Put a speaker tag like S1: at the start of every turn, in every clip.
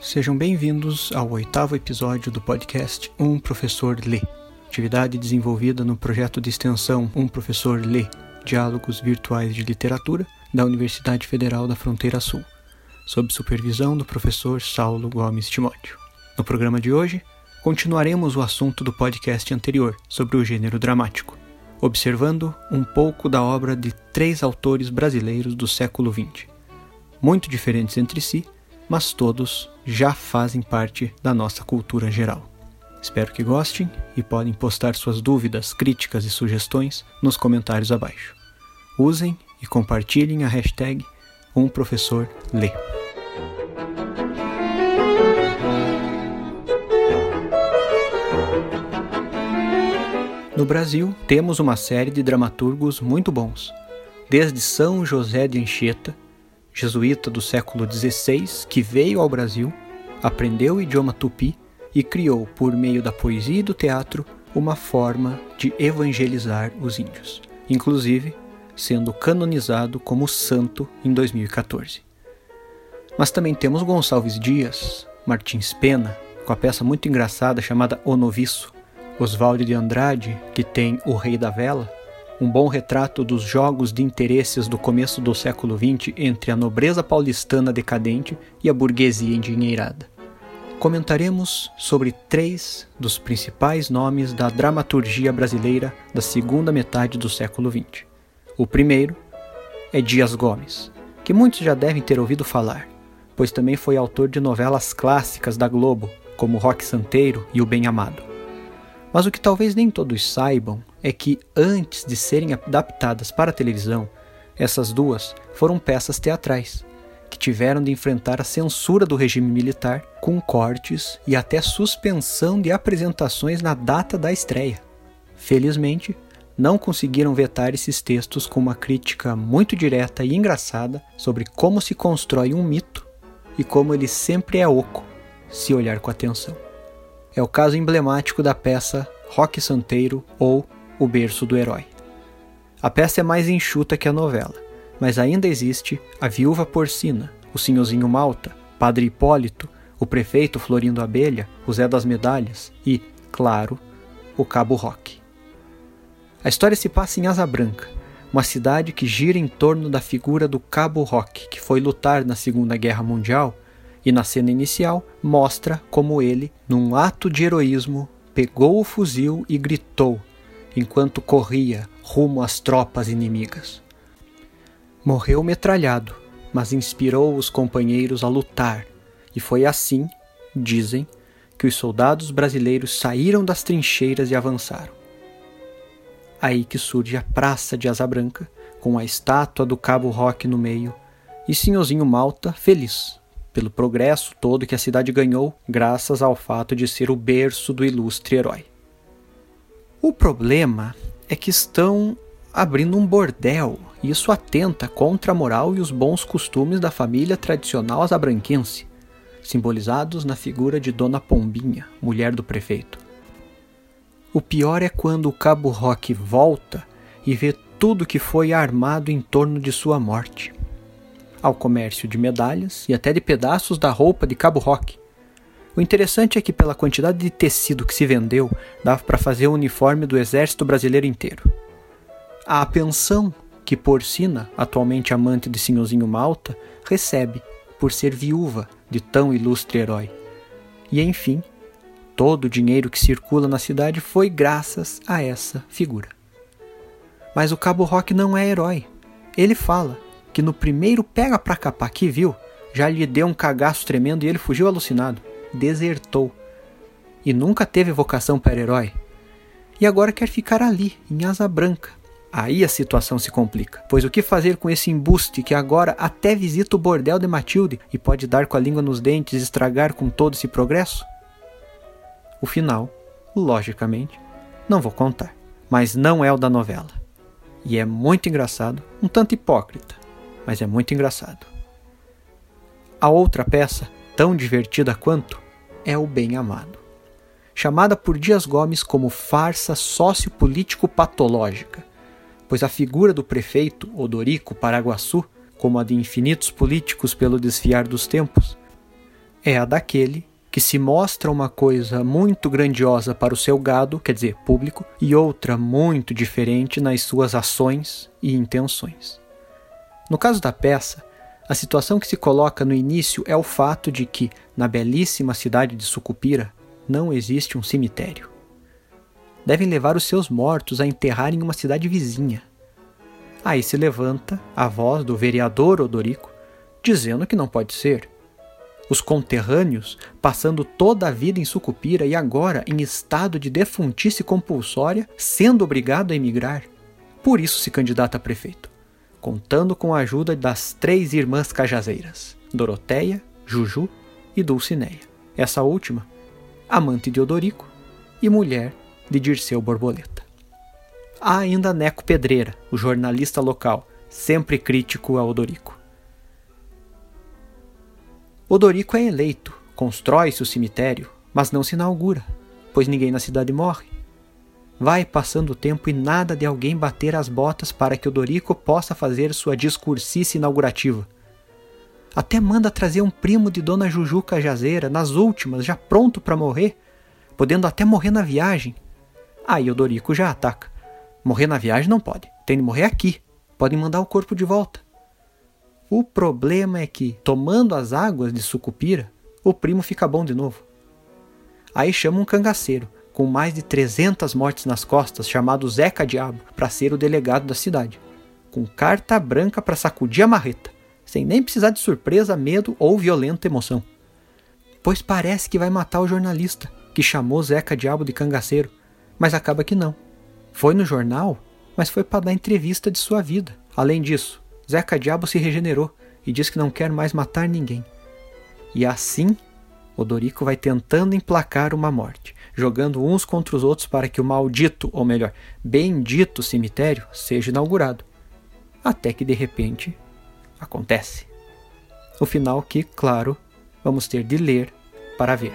S1: Sejam bem-vindos ao oitavo episódio do podcast Um Professor Lê, atividade desenvolvida no projeto de extensão Um Professor Lê Diálogos Virtuais de Literatura da Universidade Federal da Fronteira Sul, sob supervisão do professor Saulo Gomes Timóteo. No programa de hoje, continuaremos o assunto do podcast anterior sobre o gênero dramático, observando um pouco da obra de três autores brasileiros do século XX, muito diferentes entre si, mas todos já fazem parte da nossa cultura geral. Espero que gostem e podem postar suas dúvidas, críticas e sugestões nos comentários abaixo. Usem e compartilhem a hashtag Um Professor Lê. No Brasil, temos uma série de dramaturgos muito bons, desde São José de Anchieta, jesuíta do século XVI, que veio ao Brasil, aprendeu o idioma tupi e criou, por meio da poesia e do teatro, uma forma de evangelizar os índios, inclusive sendo canonizado como santo em 2014. Mas também temos Gonçalves Dias, Martins Pena, com a peça muito engraçada chamada O Noviço, Oswald de Andrade, que tem O Rei da Vela, um bom retrato dos jogos de interesses do começo do século XX entre a nobreza paulistana decadente e a burguesia endinheirada. Comentaremos sobre três dos principais nomes da dramaturgia brasileira da segunda metade do século XX. O primeiro é Dias Gomes, que muitos já devem ter ouvido falar, pois também foi autor de novelas clássicas da Globo, como Rock Santeiro e O Bem Amado. Mas o que talvez nem todos saibam é que, antes de serem adaptadas para a televisão, essas duas foram peças teatrais, que tiveram de enfrentar a censura do regime militar com cortes e até suspensão de apresentações na data da estreia. Felizmente, não conseguiram vetar esses textos com uma crítica muito direta e engraçada sobre como se constrói um mito e como ele sempre é oco se olhar com atenção é o caso emblemático da peça Rock Santeiro ou O Berço do Herói. A peça é mais enxuta que a novela, mas ainda existe a Viúva Porcina, o Senhorzinho Malta, Padre Hipólito, o Prefeito Florindo Abelha, o Zé das Medalhas e, claro, o Cabo Rock. A história se passa em Asa Branca, uma cidade que gira em torno da figura do Cabo Rock, que foi lutar na Segunda Guerra Mundial e na cena inicial mostra como ele, num ato de heroísmo, pegou o fuzil e gritou enquanto corria rumo às tropas inimigas. Morreu metralhado, mas inspirou os companheiros a lutar, e foi assim, dizem, que os soldados brasileiros saíram das trincheiras e avançaram. Aí que surge a Praça de Asa Branca, com a estátua do Cabo Roque no meio, e Senhorzinho Malta feliz, pelo progresso todo que a cidade ganhou graças ao fato de ser o berço do ilustre herói. O problema é que estão abrindo um bordel, e isso atenta contra a moral e os bons costumes da família tradicional azabranquense, simbolizados na figura de Dona Pombinha, mulher do prefeito. O pior é quando o Cabo Roque volta e vê tudo que foi armado em torno de sua morte ao comércio de medalhas e até de pedaços da roupa de Cabo Roque. O interessante é que, pela quantidade de tecido que se vendeu, dava para fazer o uniforme do exército brasileiro inteiro. A pensão que Porcina, atualmente amante de Senhorzinho Malta, recebe por ser viúva de tão ilustre herói. E enfim, todo o dinheiro que circula na cidade foi graças a essa figura. Mas o Cabo Roque não é herói. Ele fala que no primeiro pega pra capar que viu, já lhe deu um cagaço tremendo e ele fugiu alucinado. Desertou. E nunca teve vocação para herói. E agora quer ficar ali, em asa branca. Aí a situação se complica, pois o que fazer com esse embuste que agora até visita o bordel de Matilde e pode dar com a língua nos dentes e estragar com todo esse progresso? O final, logicamente, não vou contar, mas não é o da novela. E é muito engraçado, um tanto hipócrita mas é muito engraçado. A outra peça, tão divertida quanto, é O Bem Amado. Chamada por Dias Gomes como farsa sociopolítico-patológica, pois a figura do prefeito Odorico Paraguaçu, como a de infinitos políticos pelo desfiar dos tempos, é a daquele que se mostra uma coisa muito grandiosa para o seu gado, quer dizer, público, e outra muito diferente nas suas ações e intenções. No caso da peça, a situação que se coloca no início é o fato de que, na belíssima cidade de Sucupira, não existe um cemitério. Devem levar os seus mortos a enterrar em uma cidade vizinha. Aí se levanta a voz do vereador Odorico, dizendo que não pode ser, os conterrâneos, passando toda a vida em Sucupira e agora em estado de defuntice compulsória, sendo obrigado a emigrar. Por isso se candidata a prefeito, contando com a ajuda das três irmãs cajazeiras, Doroteia, Juju e Dulcineia. Essa última, amante de Odorico e mulher de Dirceu Borboleta. Há ainda Neco Pedreira, o jornalista local, sempre crítico a Odorico. Odorico é eleito, constrói-se o cemitério, mas não se inaugura, pois ninguém na cidade morre. Vai passando o tempo e nada de alguém bater as botas para que Odorico possa fazer sua discursice inaugurativa. Até manda trazer um primo de Dona Juju Cajazeira, nas últimas, já pronto para morrer, podendo até morrer na viagem. Aí Odorico já ataca. Morrer na viagem não pode, tem de morrer aqui. Podem mandar o corpo de volta. O problema é que, tomando as águas de Sucupira, o primo fica bom de novo. Aí chama um cangaceiro, com mais de 300 mortes nas costas, chamado Zeca Diabo, para ser o delegado da cidade, com carta branca para sacudir a marreta, sem nem precisar de surpresa, medo ou violenta emoção. Pois parece que vai matar o jornalista, que chamou Zeca Diabo de cangaceiro, mas acaba que não. Foi no jornal, mas foi para dar entrevista de sua vida. Além disso, Zeca Diabo se regenerou e diz que não quer mais matar ninguém. E assim, Odorico vai tentando emplacar uma morte, jogando uns contra os outros para que o maldito, ou melhor, bendito cemitério seja inaugurado. Até que de repente acontece. O final que, claro, vamos ter de ler para ver.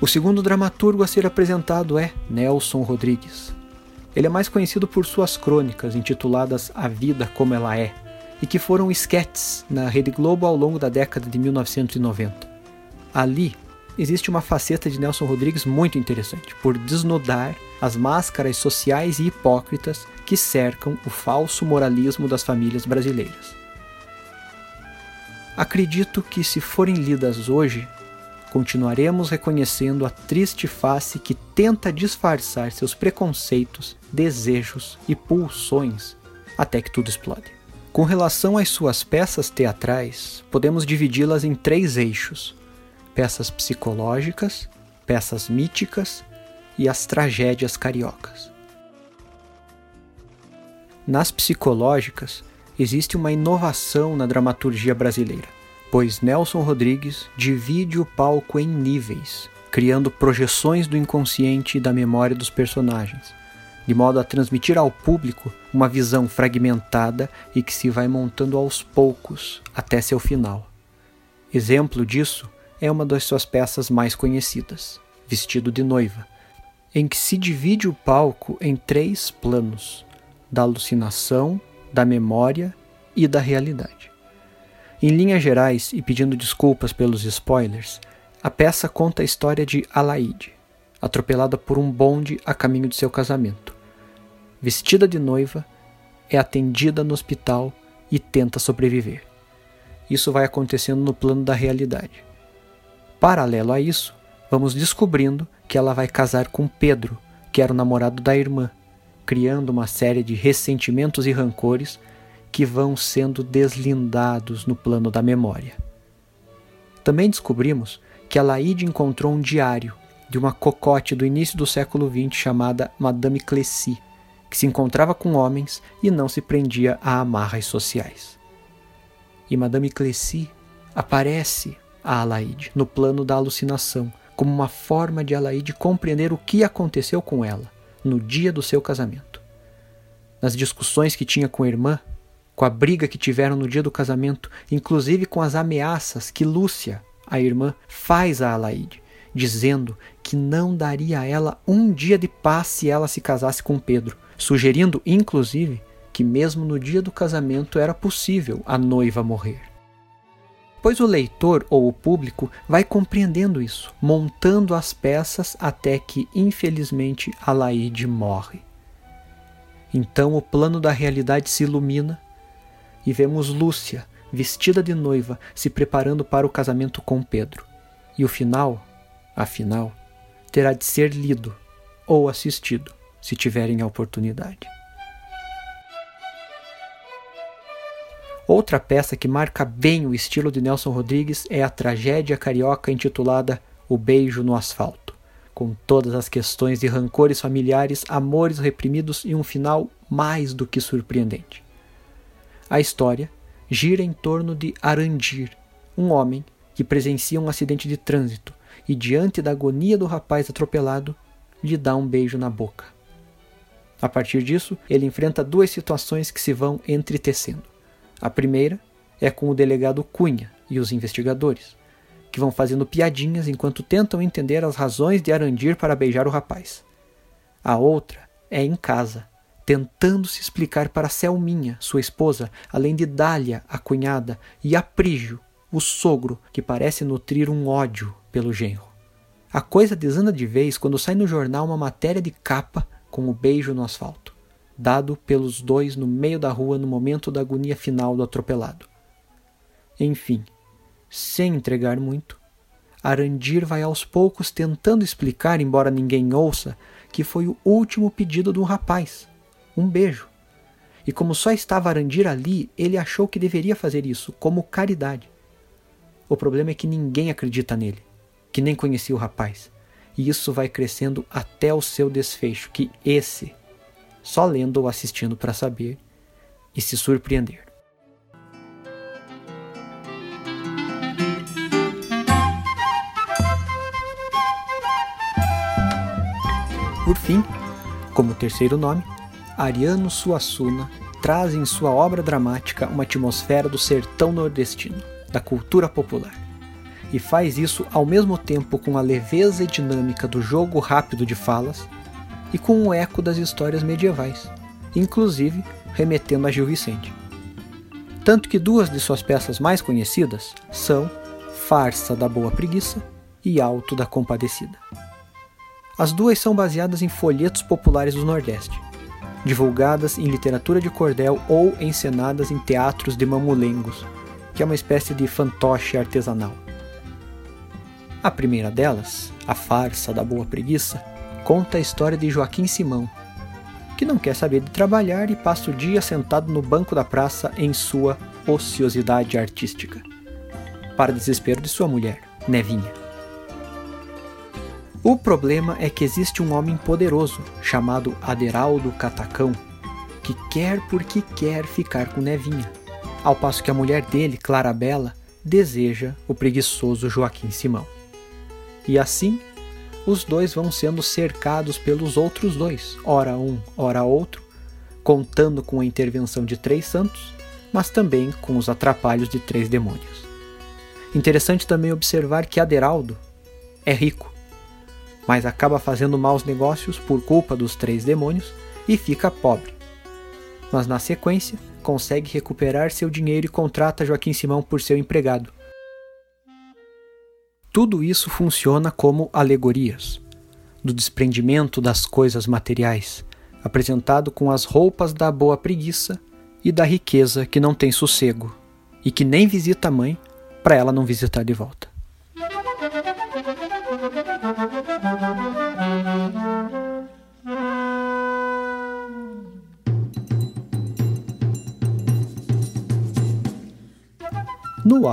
S1: O segundo dramaturgo a ser apresentado é Nelson Rodrigues. Ele é mais conhecido por suas crônicas intituladas A Vida Como Ela É, e que foram esquetes na Rede Globo ao longo da década de 1990. Ali existe uma faceta de Nelson Rodrigues muito interessante, por desnudar as máscaras sociais e hipócritas que cercam o falso moralismo das famílias brasileiras. Acredito que, se forem lidas hoje, continuaremos reconhecendo a triste face que tenta disfarçar seus preconceitos, desejos e pulsões até que tudo explode. Com relação às suas peças teatrais, podemos dividi-las em três eixos: peças psicológicas, peças míticas e as tragédias cariocas. Nas psicológicas, existe uma inovação na dramaturgia brasileira pois Nelson Rodrigues divide o palco em níveis, criando projeções do inconsciente e da memória dos personagens, de modo a transmitir ao público uma visão fragmentada e que se vai montando aos poucos até seu final. Exemplo disso é uma das suas peças mais conhecidas, Vestido de Noiva, em que se divide o palco em três planos: da alucinação, da memória e da realidade. Em linhas gerais, e pedindo desculpas pelos spoilers, a peça conta a história de Alaide, atropelada por um bonde a caminho de seu casamento. Vestida de noiva, é atendida no hospital e tenta sobreviver. Isso vai acontecendo no plano da realidade. Paralelo a isso, vamos descobrindo que ela vai casar com Pedro, que era o namorado da irmã, criando uma série de ressentimentos e rancores que vão sendo deslindados no plano da memória. Também descobrimos que a Laide encontrou um diário de uma cocote do início do século XX chamada Madame Clessy, que se encontrava com homens e não se prendia a amarras sociais. E Madame Clessy aparece a Alaide no plano da alucinação, como uma forma de Alaide compreender o que aconteceu com ela no dia do seu casamento. Nas discussões que tinha com a irmã, com a briga que tiveram no dia do casamento, inclusive com as ameaças que Lúcia, a irmã, faz a Alaide, dizendo que não daria a ela um dia de paz se ela se casasse com Pedro, sugerindo, inclusive, que mesmo no dia do casamento era possível a noiva morrer. Pois o leitor ou o público vai compreendendo isso, montando as peças até que, infelizmente, Alaide morre. Então o plano da realidade se ilumina e vemos Lúcia, vestida de noiva, se preparando para o casamento com Pedro. E o final, afinal, terá de ser lido ou assistido, se tiverem a oportunidade. Outra peça que marca bem o estilo de Nelson Rodrigues é a tragédia carioca intitulada O Beijo no Asfalto, com todas as questões de rancores familiares, amores reprimidos e um final mais do que surpreendente. A história gira em torno de Arandir, um homem que presencia um acidente de trânsito e, diante da agonia do rapaz atropelado, lhe dá um beijo na boca. A partir disso, ele enfrenta duas situações que se vão entretecendo. A primeira é com o delegado Cunha e os investigadores, que vão fazendo piadinhas enquanto tentam entender as razões de Arandir para beijar o rapaz. A outra é em casa, tentando se explicar para Selminha, sua esposa, além de Dália, a cunhada, e Aprígio, o sogro, que parece nutrir um ódio pelo genro. A coisa desanda de vez quando sai no jornal uma matéria de capa com o beijo no asfalto, dado pelos dois no meio da rua no momento da agonia final do atropelado. Enfim, sem entregar muito, Arandir vai aos poucos tentando explicar, embora ninguém ouça, que foi o último pedido do rapaz, um beijo. E como só estava Arandir ali, ele achou que deveria fazer isso, como caridade. O problema é que ninguém acredita nele, que nem conhecia o rapaz. E isso vai crescendo até o seu desfecho, que esse, só lendo ou assistindo para saber e se surpreender. Por fim, como terceiro nome, Ariano Suassuna traz em sua obra dramática uma atmosfera do sertão nordestino, da cultura popular. E faz isso ao mesmo tempo com a leveza e dinâmica do jogo rápido de falas e com o eco das histórias medievais, inclusive remetendo a Gil Vicente. Tanto que duas de suas peças mais conhecidas são Farsa da Boa Preguiça e Alto da Compadecida. As duas são baseadas em folhetos populares do Nordeste, divulgadas em literatura de cordel ou encenadas em teatros de mamulengos, que é uma espécie de fantoche artesanal. A primeira delas, A Farsa da Boa Preguiça, conta a história de Joaquim Simão, que não quer saber de trabalhar e passa o dia sentado no banco da praça em sua ociosidade artística. Para desespero de sua mulher, Nevinha. O problema é que existe um homem poderoso, chamado Aderaldo Catacão, que quer porque quer ficar com Nevinha, ao passo que a mulher dele, Clarabella, deseja o preguiçoso Joaquim Simão. E assim, os dois vão sendo cercados pelos outros dois, ora um, ora outro, contando com a intervenção de três santos, mas também com os atrapalhos de três demônios. Interessante também observar que Aderaldo é rico mas acaba fazendo maus negócios por culpa dos três demônios e fica pobre. Mas na sequência, consegue recuperar seu dinheiro e contrata Joaquim Simão por seu empregado. Tudo isso funciona como alegorias do desprendimento das coisas materiais, apresentado com as roupas da boa preguiça e da riqueza que não tem sossego e que nem visita a mãe para ela não visitar de volta.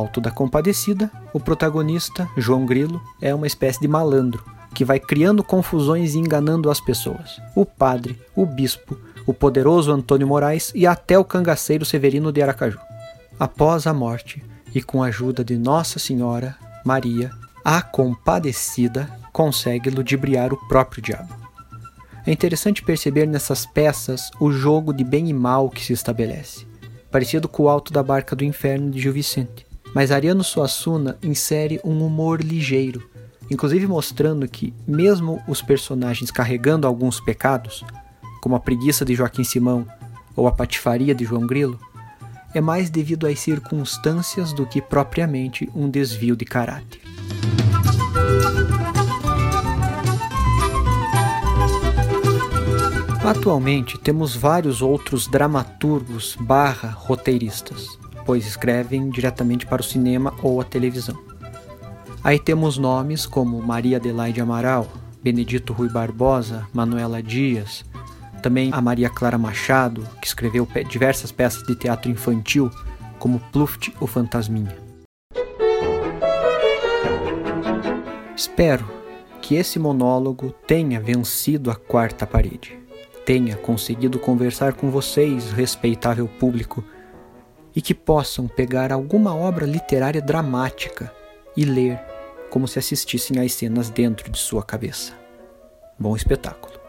S1: Alto da Compadecida, o protagonista, João Grilo, é uma espécie de malandro que vai criando confusões e enganando as pessoas. O padre, o bispo, o poderoso Antônio Moraes e até o cangaceiro Severino de Aracaju. Após a morte, e com a ajuda de Nossa Senhora, Maria, a Compadecida consegue ludibriar o próprio diabo. É interessante perceber nessas peças o jogo de bem e mal que se estabelece parecido com o Alto da Barca do Inferno de Gil Vicente. Mas Ariano Suassuna insere um humor ligeiro, inclusive mostrando que, mesmo os personagens carregando alguns pecados, como a preguiça de Joaquim Simão ou a patifaria de João Grilo, é mais devido às circunstâncias do que propriamente um desvio de caráter. Atualmente temos vários outros dramaturgos barra roteiristas, pois escrevem diretamente para o cinema ou a televisão. Aí temos nomes como Maria Adelaide Amaral, Benedito Rui Barbosa, Manuela Dias, também a Maria Clara Machado, que escreveu diversas peças de teatro infantil, como Pluft o Fantasminha. Espero que esse monólogo tenha vencido a quarta parede, tenha conseguido conversar com vocês, respeitável público, e que possam pegar alguma obra literária dramática e ler como se assistissem às cenas dentro de sua cabeça. Bom espetáculo!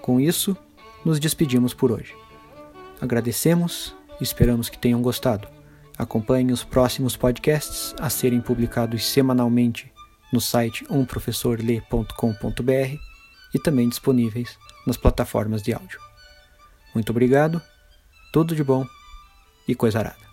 S1: Com isso, nos despedimos por hoje. Agradecemos e esperamos que tenham gostado. Acompanhem os próximos podcasts a serem publicados semanalmente no site umprofessorle.com.br e também disponíveis nas plataformas de áudio. Muito obrigado, tudo de bom e coisa arada.